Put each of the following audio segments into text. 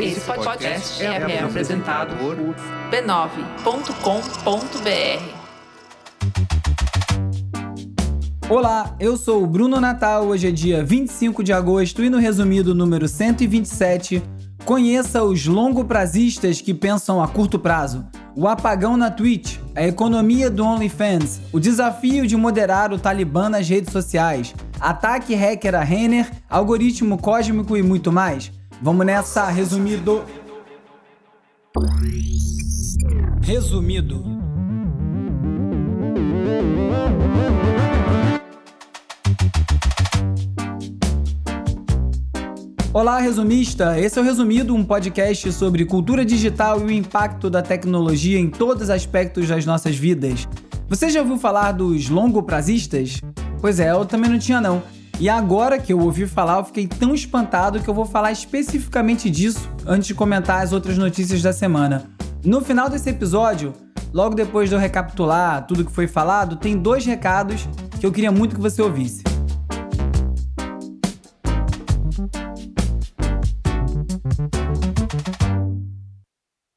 Esse podcast é, é apresentado por b9.com.br. Olá, eu sou o Bruno Natal. Hoje é dia 25 de agosto e no resumido número 127, conheça os longoprazistas que pensam a curto prazo, o apagão na Twitch, a economia do OnlyFans, o desafio de moderar o Talibã nas redes sociais, ataque hacker a Renner, algoritmo cósmico e muito mais. Vamos nessa, resumido. Resumido. Olá, resumista! Esse é o Resumido, um podcast sobre cultura digital e o impacto da tecnologia em todos os aspectos das nossas vidas. Você já ouviu falar dos longoprazistas? Pois é, eu também não tinha não. E agora que eu ouvi falar, eu fiquei tão espantado que eu vou falar especificamente disso antes de comentar as outras notícias da semana. No final desse episódio, logo depois de eu recapitular tudo que foi falado, tem dois recados que eu queria muito que você ouvisse.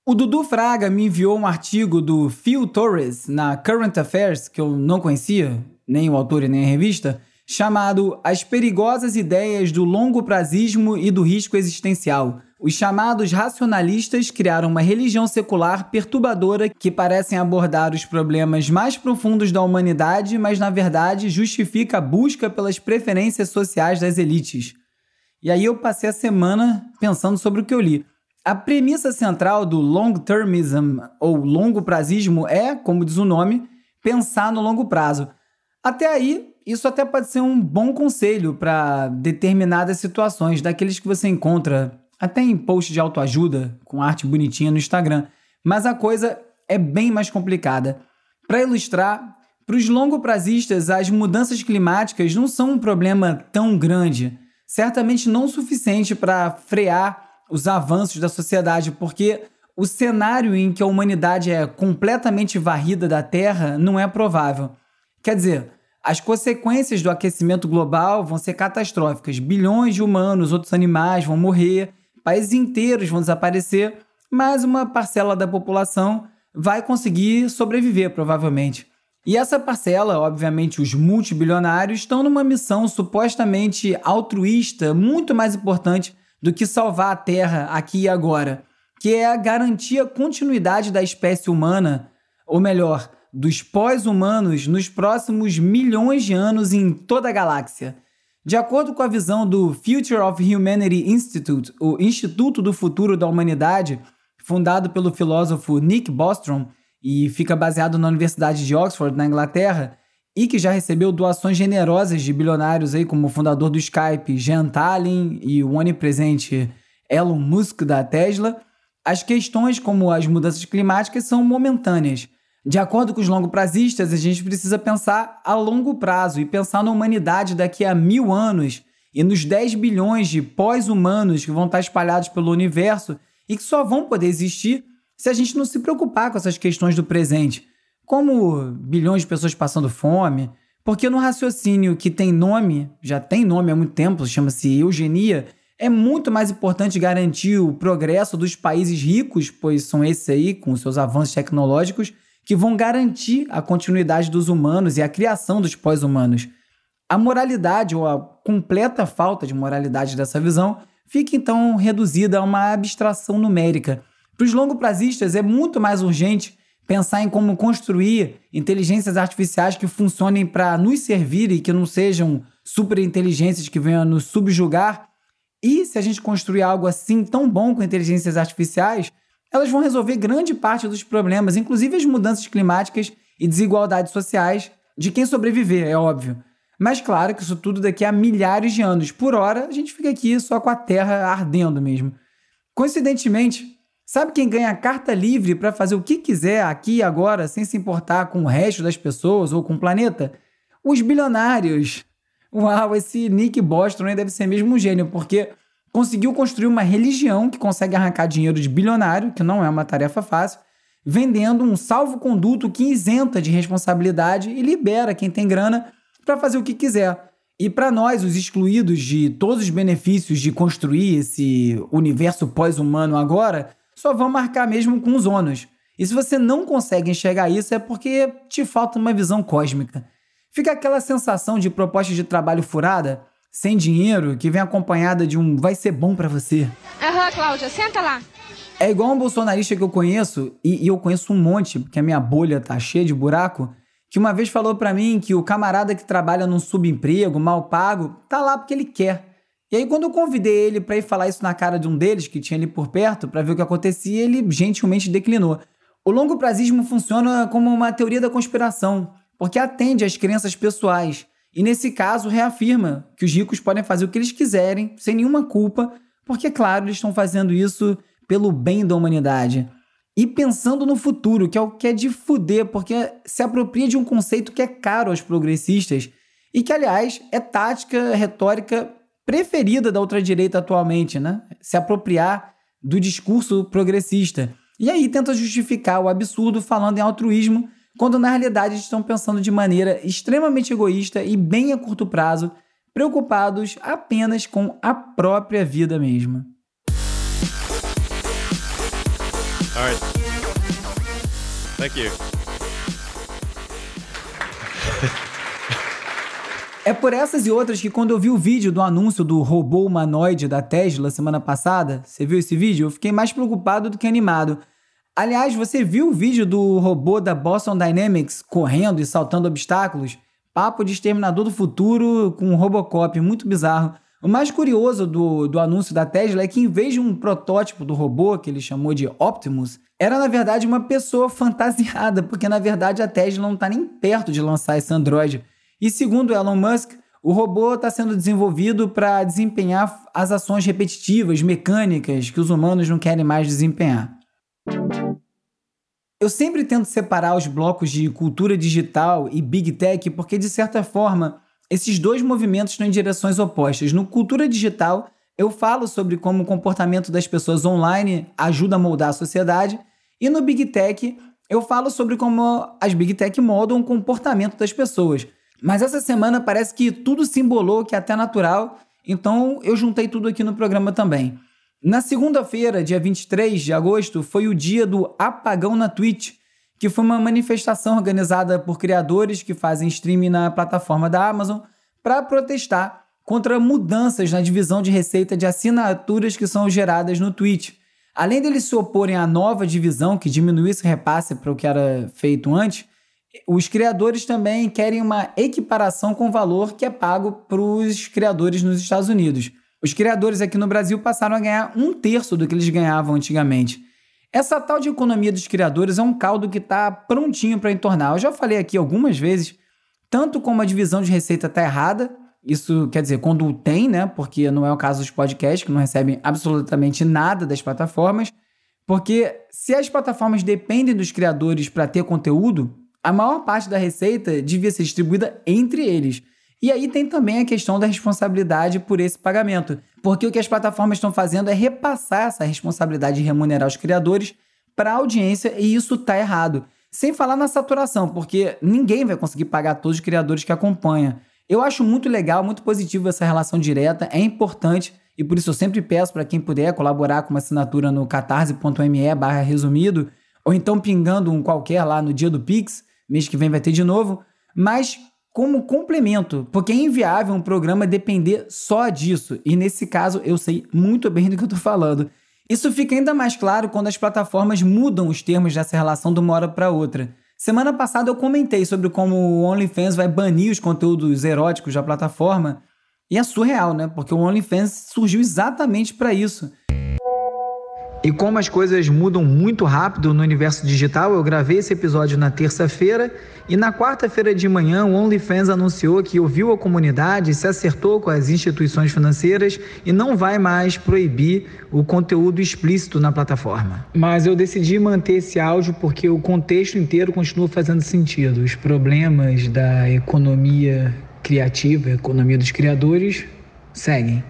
O Dudu Fraga me enviou um artigo do Phil Torres na Current Affairs, que eu não conhecia, nem o autor e nem a revista, chamado As Perigosas Ideias do Longo Prazismo e do Risco Existencial. Os chamados racionalistas criaram uma religião secular perturbadora que parecem abordar os problemas mais profundos da humanidade, mas na verdade justifica a busca pelas preferências sociais das elites. E aí eu passei a semana pensando sobre o que eu li. A premissa central do long-termism ou longo prazismo é, como diz o nome, pensar no longo prazo. Até aí, isso até pode ser um bom conselho para determinadas situações, daqueles que você encontra até em post de autoajuda com arte bonitinha no Instagram. Mas a coisa é bem mais complicada. Para ilustrar, para os longoprazistas, as mudanças climáticas não são um problema tão grande, certamente não o suficiente para frear os avanços da sociedade, porque o cenário em que a humanidade é completamente varrida da Terra não é provável. Quer dizer, as consequências do aquecimento global vão ser catastróficas. Bilhões de humanos, outros animais vão morrer, países inteiros vão desaparecer, mas uma parcela da população vai conseguir sobreviver, provavelmente. E essa parcela, obviamente, os multibilionários, estão numa missão supostamente altruísta, muito mais importante do que salvar a Terra aqui e agora, que é garantir a continuidade da espécie humana, ou melhor, dos pós-humanos nos próximos milhões de anos em toda a galáxia. De acordo com a visão do Future of Humanity Institute, o Instituto do Futuro da Humanidade, fundado pelo filósofo Nick Bostrom e fica baseado na Universidade de Oxford, na Inglaterra, e que já recebeu doações generosas de bilionários aí, como o fundador do Skype, Jean Tallinn, e o onipresente Elon Musk da Tesla, as questões como as mudanças climáticas são momentâneas. De acordo com os longoprazistas, a gente precisa pensar a longo prazo e pensar na humanidade daqui a mil anos e nos 10 bilhões de pós-humanos que vão estar espalhados pelo universo e que só vão poder existir se a gente não se preocupar com essas questões do presente. Como bilhões de pessoas passando fome, porque no raciocínio que tem nome, já tem nome há muito tempo, chama-se eugenia, é muito mais importante garantir o progresso dos países ricos, pois são esses aí, com seus avanços tecnológicos, que vão garantir a continuidade dos humanos e a criação dos pós-humanos. A moralidade, ou a completa falta de moralidade dessa visão, fica então reduzida a uma abstração numérica. Para os longoprazistas, é muito mais urgente pensar em como construir inteligências artificiais que funcionem para nos servir e que não sejam super inteligências que venham nos subjugar. E se a gente construir algo assim tão bom com inteligências artificiais, elas vão resolver grande parte dos problemas, inclusive as mudanças climáticas e desigualdades sociais de quem sobreviver, é óbvio. Mas claro que isso tudo daqui a milhares de anos. Por hora, a gente fica aqui só com a Terra ardendo mesmo. Coincidentemente, Sabe quem ganha carta livre para fazer o que quiser aqui e agora, sem se importar com o resto das pessoas ou com o planeta? Os bilionários. Uau, esse Nick Bostrom deve ser mesmo um gênio, porque conseguiu construir uma religião que consegue arrancar dinheiro de bilionário, que não é uma tarefa fácil, vendendo um salvo-conduto que isenta de responsabilidade e libera quem tem grana para fazer o que quiser. E para nós, os excluídos de todos os benefícios de construir esse universo pós-humano agora, só vão marcar mesmo com os ônus. E se você não consegue enxergar isso, é porque te falta uma visão cósmica. Fica aquela sensação de proposta de trabalho furada, sem dinheiro, que vem acompanhada de um vai ser bom para você. Aham, uhum, Cláudia, senta lá. É igual um bolsonarista que eu conheço, e, e eu conheço um monte, porque a minha bolha tá cheia de buraco, que uma vez falou para mim que o camarada que trabalha num subemprego, mal pago, tá lá porque ele quer. E aí quando eu convidei ele para ir falar isso na cara de um deles que tinha ali por perto para ver o que acontecia, ele gentilmente declinou. O longo prazismo funciona como uma teoria da conspiração, porque atende às crenças pessoais. E nesse caso reafirma que os ricos podem fazer o que eles quiserem, sem nenhuma culpa, porque claro, eles estão fazendo isso pelo bem da humanidade e pensando no futuro, que é o que é de fuder, porque se apropria de um conceito que é caro aos progressistas e que, aliás, é tática retórica preferida da ultradireita atualmente, né? Se apropriar do discurso progressista. E aí tenta justificar o absurdo falando em altruísmo, quando na realidade estão pensando de maneira extremamente egoísta e bem a curto prazo, preocupados apenas com a própria vida mesma. All right. Thank you. É por essas e outras que quando eu vi o vídeo do anúncio do robô humanoide da Tesla semana passada, você viu esse vídeo? Eu fiquei mais preocupado do que animado. Aliás, você viu o vídeo do robô da Boston Dynamics correndo e saltando obstáculos? Papo de exterminador do futuro com Robocop, muito bizarro. O mais curioso do, do anúncio da Tesla é que, em vez de um protótipo do robô, que ele chamou de Optimus, era na verdade uma pessoa fantasiada, porque na verdade a Tesla não está nem perto de lançar esse Android. E segundo Elon Musk, o robô está sendo desenvolvido para desempenhar as ações repetitivas, mecânicas, que os humanos não querem mais desempenhar. Eu sempre tento separar os blocos de cultura digital e big tech porque, de certa forma, esses dois movimentos estão em direções opostas. No Cultura Digital, eu falo sobre como o comportamento das pessoas online ajuda a moldar a sociedade, e no Big Tech, eu falo sobre como as Big Tech moldam o comportamento das pessoas. Mas essa semana parece que tudo se embolou, que é até natural, então eu juntei tudo aqui no programa também. Na segunda-feira, dia 23 de agosto, foi o dia do apagão na Twitch, que foi uma manifestação organizada por criadores que fazem streaming na plataforma da Amazon para protestar contra mudanças na divisão de receita de assinaturas que são geradas no Twitch. Além deles se oporem à nova divisão que diminuiu esse repasse para o que era feito antes, os criadores também querem uma equiparação com o valor que é pago para os criadores nos Estados Unidos. Os criadores aqui no Brasil passaram a ganhar um terço do que eles ganhavam antigamente. Essa tal de economia dos criadores é um caldo que está prontinho para entornar. Eu já falei aqui algumas vezes, tanto como a divisão de receita está errada, isso quer dizer, quando tem, né? Porque não é o caso dos podcasts, que não recebem absolutamente nada das plataformas. Porque se as plataformas dependem dos criadores para ter conteúdo, a maior parte da receita devia ser distribuída entre eles. E aí tem também a questão da responsabilidade por esse pagamento, porque o que as plataformas estão fazendo é repassar essa responsabilidade de remunerar os criadores para a audiência e isso está errado. Sem falar na saturação, porque ninguém vai conseguir pagar todos os criadores que acompanham. Eu acho muito legal, muito positivo essa relação direta, é importante e por isso eu sempre peço para quem puder colaborar com uma assinatura no catarse.me barra resumido ou então pingando um qualquer lá no dia do Pix, mês que vem vai ter de novo, mas como complemento, porque é inviável um programa depender só disso, e nesse caso eu sei muito bem do que eu estou falando. Isso fica ainda mais claro quando as plataformas mudam os termos dessa relação de uma hora para outra. Semana passada eu comentei sobre como o OnlyFans vai banir os conteúdos eróticos da plataforma, e é surreal, né? Porque o OnlyFans surgiu exatamente para isso. E como as coisas mudam muito rápido no universo digital, eu gravei esse episódio na terça-feira e na quarta-feira de manhã o OnlyFans anunciou que ouviu a comunidade, se acertou com as instituições financeiras e não vai mais proibir o conteúdo explícito na plataforma. Mas eu decidi manter esse áudio porque o contexto inteiro continua fazendo sentido. Os problemas da economia criativa, economia dos criadores, seguem.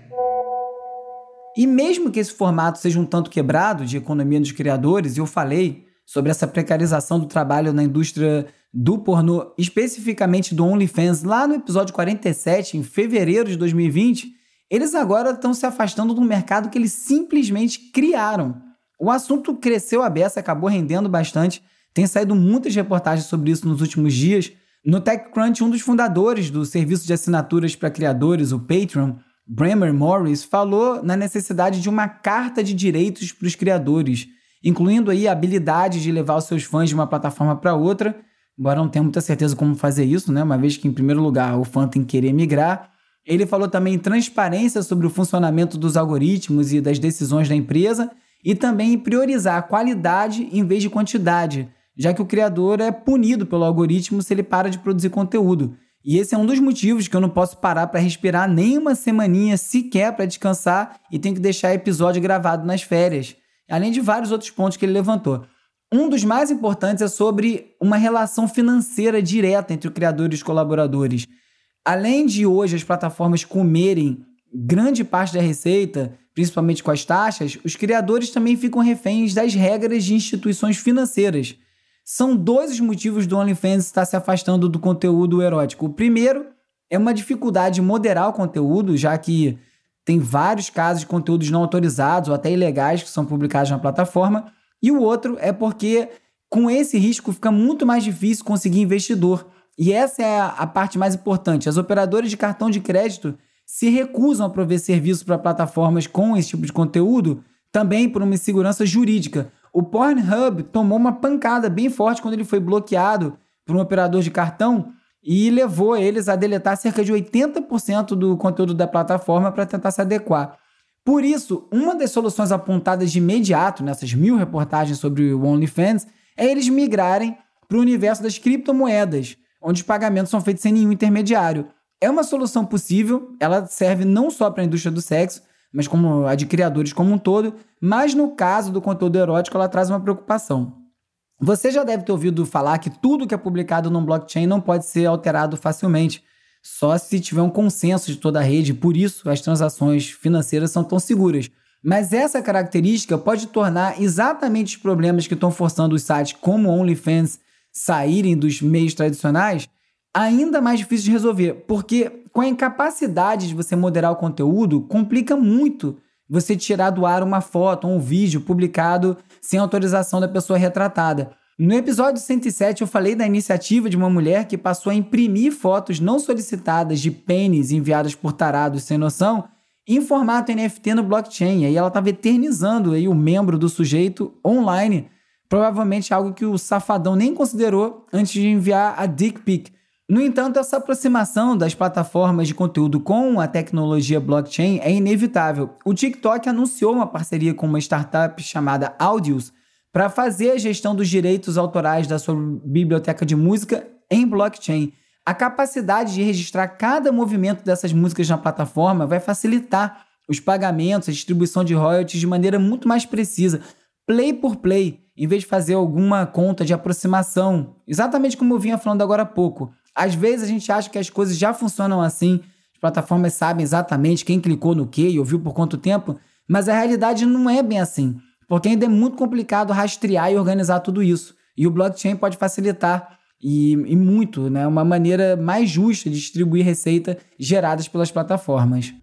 E mesmo que esse formato seja um tanto quebrado de economia dos criadores, eu falei sobre essa precarização do trabalho na indústria do pornô, especificamente do OnlyFans, lá no episódio 47, em fevereiro de 2020, eles agora estão se afastando do mercado que eles simplesmente criaram. O assunto cresceu a beça, acabou rendendo bastante. Tem saído muitas reportagens sobre isso nos últimos dias. No TechCrunch, um dos fundadores do serviço de assinaturas para criadores, o Patreon, Bremer Morris, falou na necessidade de uma carta de direitos para os criadores, incluindo aí a habilidade de levar os seus fãs de uma plataforma para outra embora não tenha muita certeza como fazer isso, né? Uma vez que, em primeiro lugar, o fã tem que querer migrar. Ele falou também em transparência sobre o funcionamento dos algoritmos e das decisões da empresa e também em priorizar a qualidade em vez de quantidade, já que o criador é punido pelo algoritmo se ele para de produzir conteúdo. E esse é um dos motivos que eu não posso parar para respirar nem uma semaninha sequer para descansar e tenho que deixar episódio gravado nas férias, além de vários outros pontos que ele levantou. Um dos mais importantes é sobre uma relação financeira direta entre o criador e os colaboradores. Além de hoje as plataformas comerem grande parte da receita, principalmente com as taxas, os criadores também ficam reféns das regras de instituições financeiras. São dois os motivos do OnlyFans estar se afastando do conteúdo erótico. O primeiro é uma dificuldade de moderar o conteúdo, já que tem vários casos de conteúdos não autorizados ou até ilegais que são publicados na plataforma. E o outro é porque com esse risco fica muito mais difícil conseguir investidor. E essa é a, parte mais importante. As operadoras de cartão de crédito se recusam a prover serviços para plataformas com esse tipo de conteúdo, também por uma insegurança jurídica. O Pornhub tomou uma pancada bem forte quando ele foi bloqueado por um operador de cartão e levou eles a deletar cerca de 80% do conteúdo da plataforma para tentar se adequar. Por isso, uma das soluções apontadas de imediato nessas mil reportagens sobre o OnlyFans é eles migrarem para o universo das criptomoedas, onde os pagamentos são feitos sem nenhum intermediário. É uma solução possível, ela serve não só para a indústria do sexo, mas como a de criadores como um todo, mas no caso do conteúdo erótico ela traz uma preocupação. Você já deve ter ouvido falar que tudo que é publicado no blockchain não pode ser alterado facilmente só se tiver um consenso de toda a rede, por isso as transações financeiras são tão seguras. Mas essa característica pode tornar exatamente os problemas que estão forçando os sites como OnlyFans saírem dos meios tradicionais ainda mais difícil de resolver, porque com a incapacidade de você moderar o conteúdo, complica muito você tirar do ar uma foto ou um vídeo publicado sem autorização da pessoa retratada. No episódio 107, eu falei da iniciativa de uma mulher que passou a imprimir fotos não solicitadas de pênis enviadas por tarados sem noção em formato NFT no blockchain. E ela estava eternizando aí o membro do sujeito online, provavelmente algo que o safadão nem considerou antes de enviar a dick pic. No entanto, essa aproximação das plataformas de conteúdo com a tecnologia blockchain é inevitável. O TikTok anunciou uma parceria com uma startup chamada Audius, para fazer a gestão dos direitos autorais da sua biblioteca de música em blockchain. A capacidade de registrar cada movimento dessas músicas na plataforma vai facilitar os pagamentos, a distribuição de royalties de maneira muito mais precisa, play por play, em vez de fazer alguma conta de aproximação, exatamente como eu vinha falando agora há pouco. Às vezes a gente acha que as coisas já funcionam assim, as plataformas sabem exatamente quem clicou no que e ouviu por quanto tempo, mas a realidade não é bem assim. Porque ainda é muito complicado rastrear e organizar tudo isso. E o blockchain pode facilitar e, e muito, né? Uma maneira mais justa de distribuir receita geradas pelas plataformas.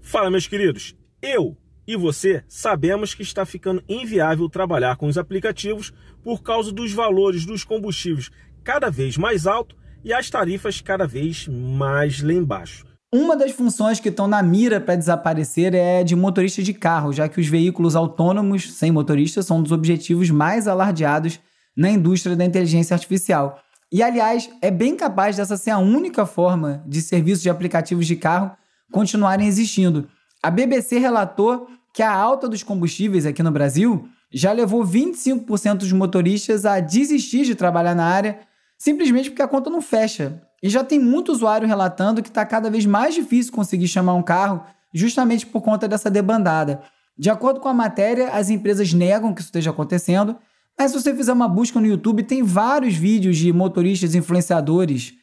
Fala, meus queridos. Eu e você sabemos que está ficando inviável trabalhar com os aplicativos por causa dos valores dos combustíveis cada vez mais alto e as tarifas cada vez mais lá embaixo. Uma das funções que estão na mira para desaparecer é de motorista de carro, já que os veículos autônomos sem motorista são um dos objetivos mais alardeados na indústria da inteligência artificial. E, aliás, é bem capaz dessa ser a única forma de serviços de aplicativos de carro continuarem existindo. A BBC relatou que a alta dos combustíveis aqui no Brasil já levou 25% dos motoristas a desistir de trabalhar na área simplesmente porque a conta não fecha. E já tem muito usuário relatando que está cada vez mais difícil conseguir chamar um carro justamente por conta dessa debandada. De acordo com a matéria, as empresas negam que isso esteja acontecendo, mas se você fizer uma busca no YouTube, tem vários vídeos de motoristas influenciadores,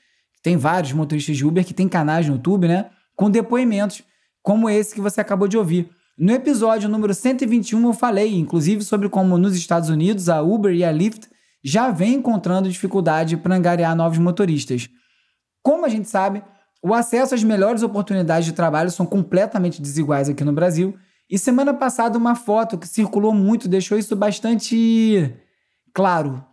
tem vários motoristas de Uber que têm canais no YouTube, né? Com depoimentos, como esse que você acabou de ouvir. No episódio número 121 eu falei, inclusive, sobre como nos Estados Unidos a Uber e a Lyft já vem encontrando dificuldade para angariar novos motoristas. Como a gente sabe, o acesso às melhores oportunidades de trabalho são completamente desiguais aqui no Brasil. E semana passada, uma foto que circulou muito deixou isso bastante claro,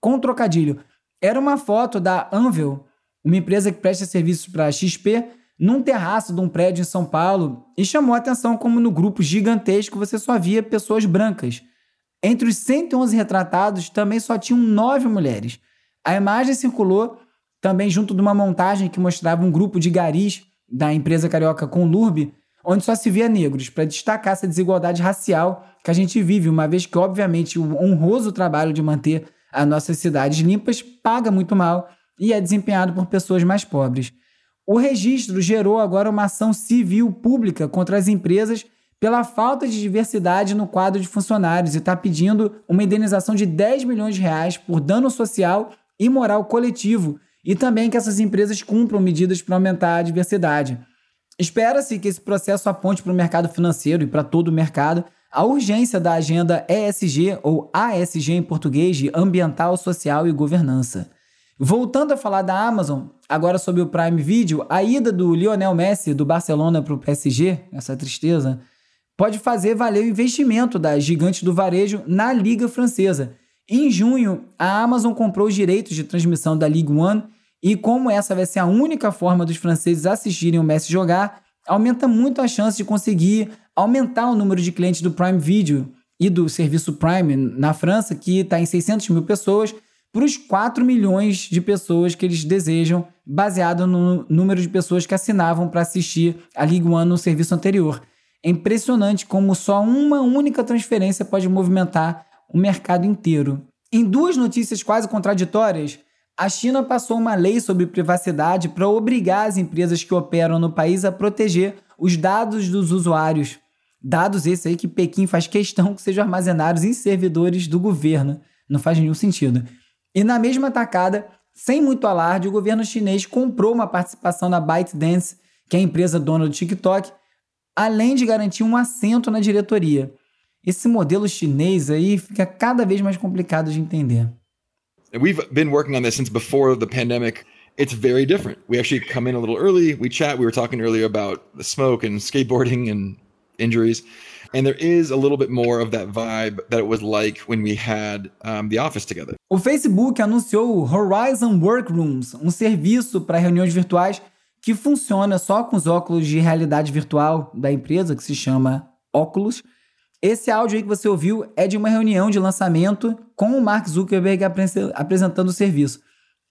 com trocadilho. Era uma foto da Anvil, uma empresa que presta serviços para XP, num terraço de um prédio em São Paulo e chamou a atenção como no grupo gigantesco você só via pessoas brancas. Entre os 111 retratados, também só tinham nove mulheres. A imagem circulou também junto de uma montagem que mostrava um grupo de garis da empresa carioca Conlurb, onde só se via negros, para destacar essa desigualdade racial que a gente vive, uma vez que, obviamente, o honroso trabalho de manter as nossas cidades limpas paga muito mal e é desempenhado por pessoas mais pobres. O registro gerou agora uma ação civil pública contra as empresas pela falta de diversidade no quadro de funcionários e está pedindo uma indenização de 10 milhões de reais por dano social e moral coletivo e também que essas empresas cumpram medidas para aumentar a diversidade. Espera-se que esse processo aponte para o mercado financeiro e para todo o mercado a urgência da agenda ESG ou ASG em português de ambiental, social e governança. Voltando a falar da Amazon, agora sobre o Prime Video, a ida do Lionel Messi do Barcelona para o PSG, essa tristeza, pode fazer valer o investimento da gigante do varejo na Liga Francesa. Em junho, a Amazon comprou os direitos de transmissão da Ligue 1 e como essa vai ser a única forma dos franceses assistirem o Messi jogar, aumenta muito a chance de conseguir aumentar o número de clientes do Prime Video e do serviço Prime na França, que está em 600 mil pessoas, para os 4 milhões de pessoas que eles desejam, baseado no número de pessoas que assinavam para assistir a Ligue 1 no serviço anterior. É impressionante como só uma única transferência pode movimentar o mercado inteiro. Em duas notícias quase contraditórias, a China passou uma lei sobre privacidade para obrigar as empresas que operam no país a proteger os dados dos usuários. Dados esses aí que Pequim faz questão que sejam armazenados em servidores do governo. Não faz nenhum sentido. E na mesma tacada, sem muito alarde, o governo chinês comprou uma participação na ByteDance, que é a empresa dona do TikTok, além de garantir um assento na diretoria. Esse modelo chinês aí fica cada vez mais complicado de entender. We've been working on this since before the pandemic. It's very different. We actually come in a little early, we chat, we were talking earlier about the smoke and skateboarding and injuries. And there is a little bit more of that vibe that it was like when we had um, the office together. O Facebook anunciou o Horizon Workrooms, um serviço para reuniões virtuais que funciona só com os óculos de realidade virtual da empresa, que se chama Oculus. Esse áudio aí que você ouviu é de uma reunião de lançamento com o Mark Zuckerberg apresentando o serviço.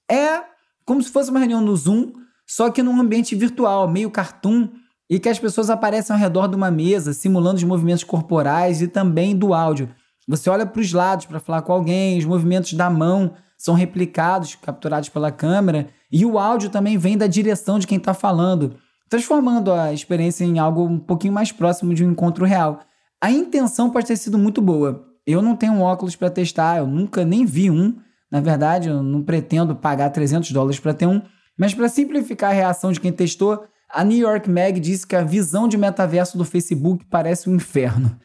É como se fosse uma reunião no Zoom, só que num ambiente virtual, meio cartoon, e que as pessoas aparecem ao redor de uma mesa, simulando os movimentos corporais e também do áudio. Você olha para os lados para falar com alguém, os movimentos da mão são replicados, capturados pela câmera, e o áudio também vem da direção de quem está falando, transformando a experiência em algo um pouquinho mais próximo de um encontro real. A intenção pode ter sido muito boa. Eu não tenho um óculos para testar, eu nunca nem vi um. Na verdade, eu não pretendo pagar 300 dólares para ter um. Mas para simplificar a reação de quem testou, a New York Mag disse que a visão de metaverso do Facebook parece um inferno.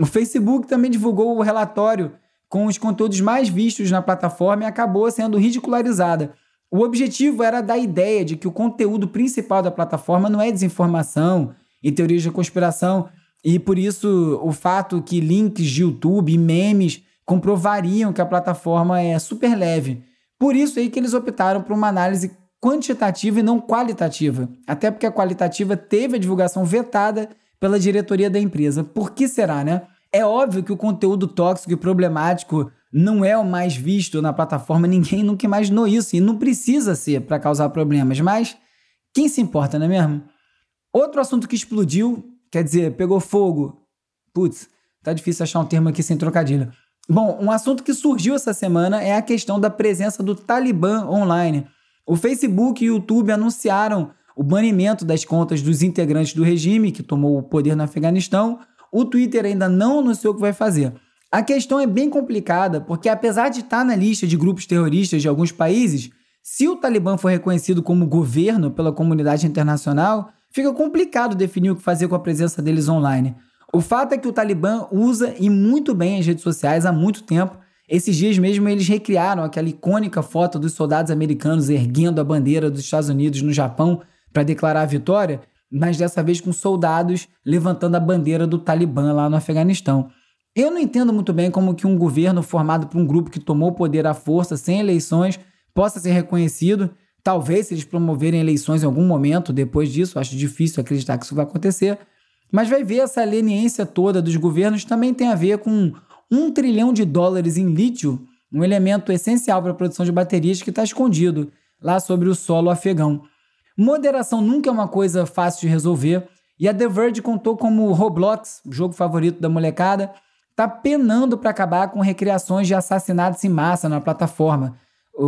O Facebook também divulgou o relatório com os conteúdos mais vistos na plataforma e acabou sendo ridicularizada. O objetivo era dar a ideia de que o conteúdo principal da plataforma não é desinformação e teorias de conspiração, e por isso o fato que links de YouTube e memes comprovariam que a plataforma é super leve. Por isso aí que eles optaram por uma análise quantitativa e não qualitativa. Até porque a qualitativa teve a divulgação vetada pela diretoria da empresa. Por que será, né? É óbvio que o conteúdo tóxico e problemático não é o mais visto na plataforma, ninguém nunca imaginou isso e não precisa ser para causar problemas, mas quem se importa, não é mesmo? Outro assunto que explodiu, quer dizer, pegou fogo. Putz, tá difícil achar um termo aqui sem trocadilho. Bom, um assunto que surgiu essa semana é a questão da presença do Talibã online. O Facebook e o YouTube anunciaram o banimento das contas dos integrantes do regime que tomou o poder no Afeganistão. O Twitter ainda não anunciou o que vai fazer. A questão é bem complicada, porque apesar de estar na lista de grupos terroristas de alguns países, se o Talibã for reconhecido como governo pela comunidade internacional, fica complicado definir o que fazer com a presença deles online. O fato é que o Talibã usa e muito bem as redes sociais há muito tempo Esses dias mesmo eles recriaram aquela icônica foto dos soldados americanos erguendo a bandeira dos Estados Unidos no Japão para declarar a vitória, mas dessa vez com soldados levantando a bandeira do Talibã lá no Afeganistão. Eu não entendo muito bem como que um governo formado por um grupo que tomou o poder à força, sem eleições, possa ser reconhecido. Talvez se eles promoverem eleições em algum momento depois disso, acho difícil acreditar que isso vai acontecer. Mas vai ver essa leniência toda dos governos também tem a ver com um trilhão de dólares em lítio, um elemento essencial para a produção de baterias que está escondido lá sobre o solo afegão. Moderação nunca é uma coisa fácil de resolver, e a The Verge contou como Roblox, o jogo favorito da molecada, está penando para acabar com recriações de assassinatos em massa na plataforma.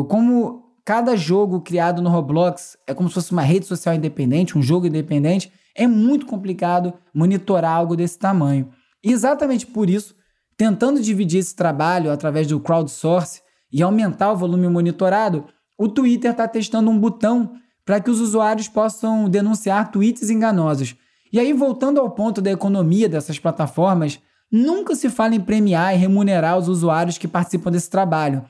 Como cada jogo criado no Roblox é como se fosse uma rede social independente, um jogo independente, é muito complicado monitorar algo desse tamanho. E exatamente por isso, tentando dividir esse trabalho através do crowdsource e aumentar o volume monitorado, o Twitter está testando um botão para que os usuários possam denunciar tweets enganosos. E aí, voltando ao ponto da economia dessas plataformas, nunca se fala em premiar e remunerar os usuários que participam desse trabalho.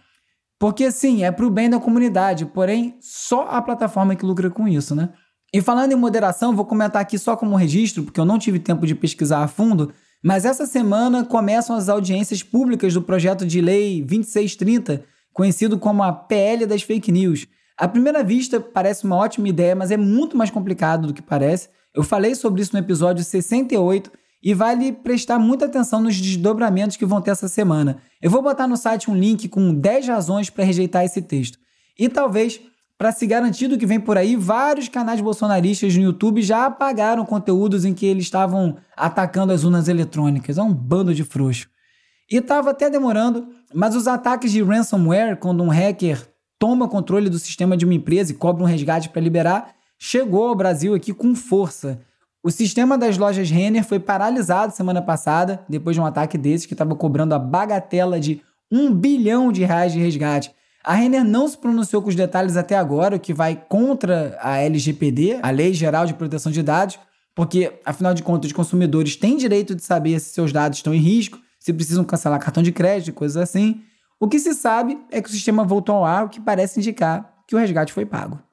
Porque sim, é para o bem da comunidade, porém, só a plataforma que lucra com isso, né? E falando em moderação, vou comentar aqui só como registro, porque eu não tive tempo de pesquisar a fundo, mas essa semana começam as audiências públicas do projeto de lei 2630, conhecido como a PL das fake news. À primeira vista, parece uma ótima ideia, mas é muito mais complicado do que parece. Eu falei sobre isso no episódio 68 e vale prestar muita atenção nos desdobramentos que vão ter essa semana. Eu vou botar no site um link com 10 razões para rejeitar esse texto. E talvez, para se garantir do que vem por aí, vários canais bolsonaristas no YouTube já apagaram conteúdos em que eles estavam atacando as urnas eletrônicas. É um bando de frouxo. E estava até demorando, mas os ataques de ransomware, quando um hacker toma controle do sistema de uma empresa e cobra um resgate para liberar, chegou ao Brasil aqui com força. O sistema das lojas Renner foi paralisado semana passada, depois de um ataque desse que estava cobrando a bagatela de um bilhão de reais de resgate. A Renner não se pronunciou com os detalhes até agora, o que vai contra a LGPD, a Lei Geral de Proteção de Dados, porque, afinal de contas, os consumidores têm direito de saber se seus dados estão em risco, se precisam cancelar cartão de crédito e coisas assim. O que se sabe é que o sistema voltou ao ar, o que parece indicar que o resgate foi pago.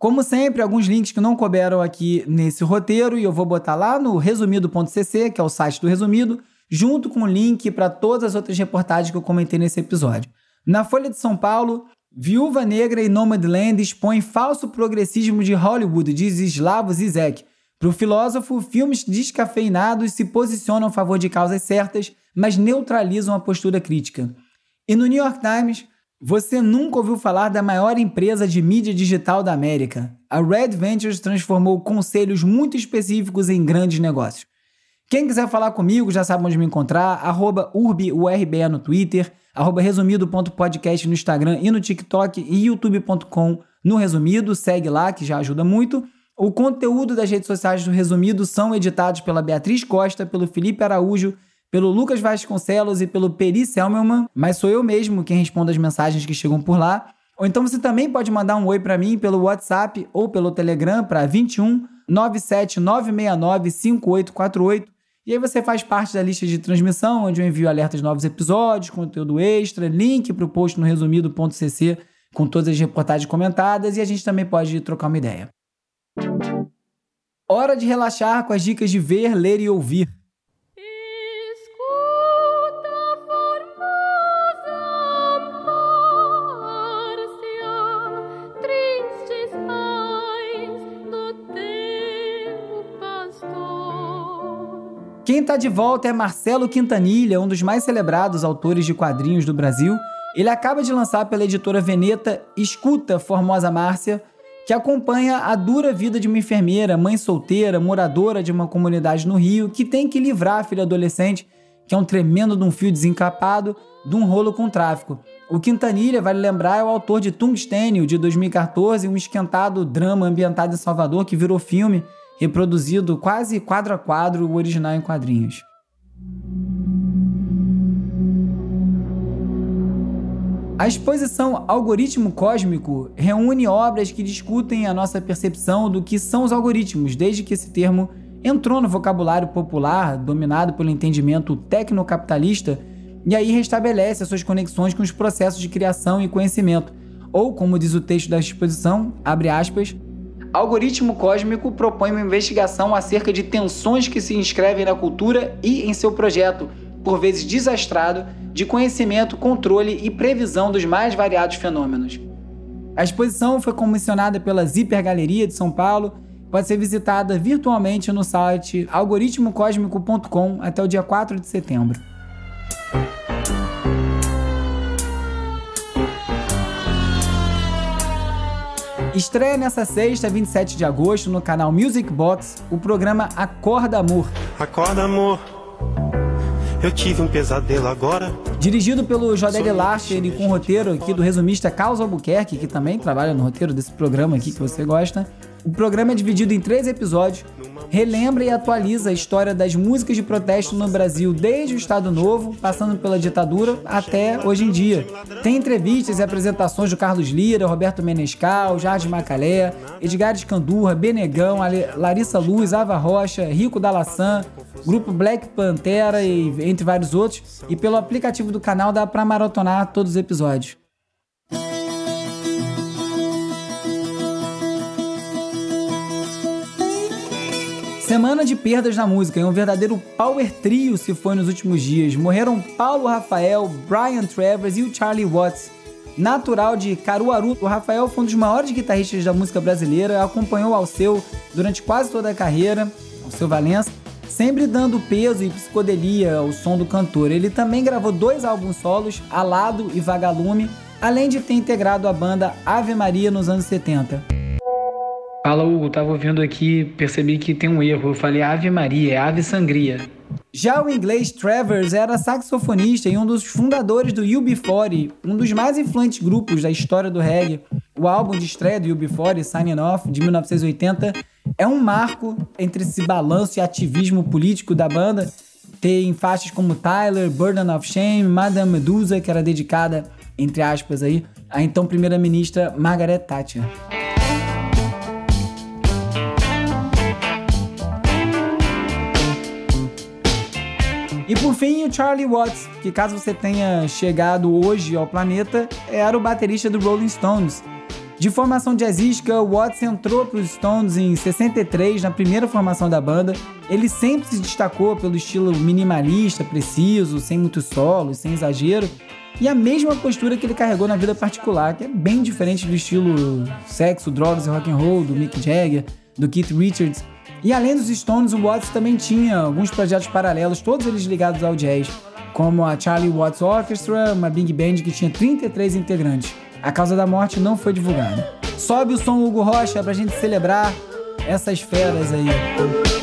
Como sempre, alguns links que não couberam aqui nesse roteiro e eu vou botar lá no resumido.cc, que é o site do Resumido, junto com o link para todas as outras reportagens que eu comentei nesse episódio. Na Folha de São Paulo, Viúva Negra e Nomadland expõem falso progressismo de Hollywood, diz Slavoj Zizek. Para o filósofo, filmes descafeinados se posicionam a favor de causas certas, mas neutralizam a postura crítica. E no New York Times, você nunca ouviu falar da maior empresa de mídia digital da América. A Red Ventures transformou conselhos muito específicos em grandes negócios. Quem quiser falar comigo já sabe onde me encontrar, arroba urbiurbe no Twitter, arroba resumido.podcast no Instagram e no TikTok e youtube.com no Resumido, segue lá que já ajuda muito. O conteúdo das redes sociais do Resumido são editados pela Beatriz Costa, pelo Felipe Araújo pelo Lucas Vasconcelos e pelo Peri Selmelman, mas sou eu mesmo quem responde as mensagens que chegam por lá. Ou então você também pode mandar um oi para mim pelo WhatsApp ou pelo Telegram para 21 97 969 5848. E aí você faz parte da lista de transmissão, onde eu envio alertas de novos episódios, conteúdo extra, link para o post no resumido.cc com todas as reportagens comentadas e a gente também pode trocar uma ideia. Hora de relaxar com as dicas de ver, ler e ouvir. Quem está de volta é Marcelo Quintanilha, um dos mais celebrados autores de quadrinhos do Brasil. Ele acaba de lançar pela editora Veneta Escuta Formosa Márcia, que acompanha a dura vida de uma enfermeira, mãe solteira, moradora de uma comunidade no Rio, que tem que livrar a filha adolescente, que é um tremendo de um fio desencapado, de um rolo com tráfico. O Quintanilha, vale lembrar, é o autor de Tungstênio, de 2014, um esquentado drama ambientado em Salvador que virou filme reproduzido quase quadro a quadro o original em quadrinhos. A exposição Algoritmo Cósmico reúne obras que discutem a nossa percepção do que são os algoritmos, desde que esse termo entrou no vocabulário popular, dominado pelo entendimento tecnocapitalista, e aí restabelece as suas conexões com os processos de criação e conhecimento. Ou, como diz o texto da exposição, abre aspas, Algoritmo Cósmico propõe uma investigação acerca de tensões que se inscrevem na cultura e em seu projeto, por vezes desastrado, de conhecimento, controle e previsão dos mais variados fenômenos. A exposição foi comissionada pela Zipper Galeria de São Paulo, pode ser visitada virtualmente no site algoritmocosmico.com até o dia 4 de setembro. Estreia nessa sexta, 27 de agosto, no canal Music Box, o programa Acorda Amor. Acorda, amor. Eu tive um pesadelo agora. Dirigido pelo Jodeg Larcher e com roteiro aqui do resumista Carlos Albuquerque, que também trabalha no roteiro desse programa aqui que você gosta. O programa é dividido em três episódios, relembra e atualiza a história das músicas de protesto no Brasil desde o Estado Novo, passando pela ditadura até hoje em dia. Tem entrevistas e apresentações do Carlos Lira, Roberto Menescal, Jardim Macalé, Edgar Escandurra, Benegão, Larissa Luz, Ava Rocha, Rico Dalassan, Grupo Black Pantera e entre vários outros. E pelo aplicativo do canal dá para maratonar todos os episódios. Semana de perdas na música e um verdadeiro power trio se foi nos últimos dias. Morreram Paulo Rafael, Brian Travers e o Charlie Watts. Natural de Caruaru, o Rafael foi um dos maiores guitarristas da música brasileira, acompanhou Alceu durante quase toda a carreira, Alceu Valença, sempre dando peso e psicodelia ao som do cantor. Ele também gravou dois álbuns solos, Alado e Vagalume, além de ter integrado a banda Ave Maria nos anos 70. Fala, Hugo, tava ouvindo aqui, percebi que tem um erro. Eu falei Ave Maria, é Ave Sangria. Já o inglês Travers era saxofonista e um dos fundadores do UB40, um dos mais influentes grupos da história do reggae. O álbum de estreia do UB40, Signing Off, de 1980, é um marco entre esse balanço e ativismo político da banda. Tem faixas como Tyler, Burden of Shame, Madame Medusa, que era dedicada, entre aspas, aí, à então primeira-ministra Margaret Thatcher. E por fim, o Charlie Watts, que caso você tenha chegado hoje ao planeta, era o baterista do Rolling Stones. De formação jazzística, Watts entrou para os Stones em 63, na primeira formação da banda. Ele sempre se destacou pelo estilo minimalista, preciso, sem muitos solos, sem exagero, e a mesma postura que ele carregou na vida particular, que é bem diferente do estilo sexo, drogas e rock and roll do Mick Jagger, do Keith Richards. E além dos Stones, o Watts também tinha alguns projetos paralelos, todos eles ligados ao jazz, como a Charlie Watts Orchestra, uma big band que tinha 33 integrantes. A causa da morte não foi divulgada. Sobe o som Hugo Rocha pra gente celebrar essas feras aí.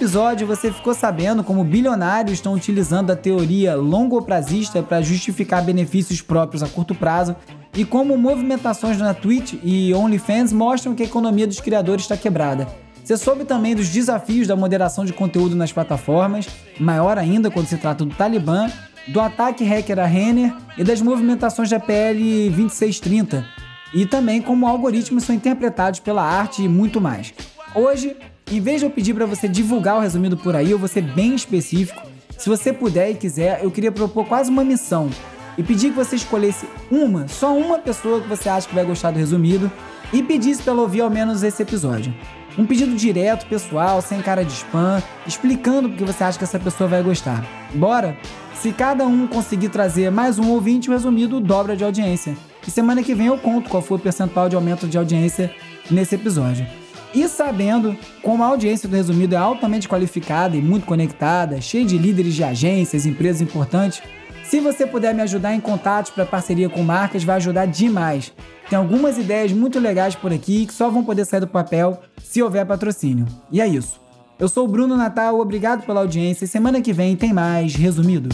Episódio, você ficou sabendo como bilionários estão utilizando a teoria longoprazista para justificar benefícios próprios a curto prazo e como movimentações na Twitch e OnlyFans mostram que a economia dos criadores está quebrada. Você soube também dos desafios da moderação de conteúdo nas plataformas, maior ainda quando se trata do Talibã, do ataque hacker a Renner e das movimentações da PL 2630, e também como algoritmos são interpretados pela arte e muito mais. Hoje em vez de eu pedir para você divulgar o resumido por aí, eu vou ser bem específico. Se você puder e quiser, eu queria propor quase uma missão e pedir que você escolhesse uma, só uma pessoa que você acha que vai gostar do resumido e pedisse para ela ouvir ao menos esse episódio. Um pedido direto, pessoal, sem cara de spam, explicando porque você acha que essa pessoa vai gostar. Bora? Se cada um conseguir trazer mais um ouvinte, o resumido dobra de audiência. E semana que vem eu conto qual foi o percentual de aumento de audiência nesse episódio. E sabendo como a audiência do Resumido é altamente qualificada e muito conectada, cheia de líderes de agências, empresas importantes, se você puder me ajudar em contatos para parceria com marcas, vai ajudar demais. Tem algumas ideias muito legais por aqui que só vão poder sair do papel se houver patrocínio. E é isso. Eu sou o Bruno Natal, obrigado pela audiência e semana que vem tem mais Resumido.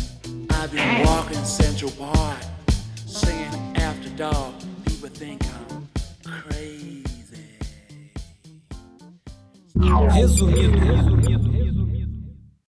Resumido. resumido, resumido.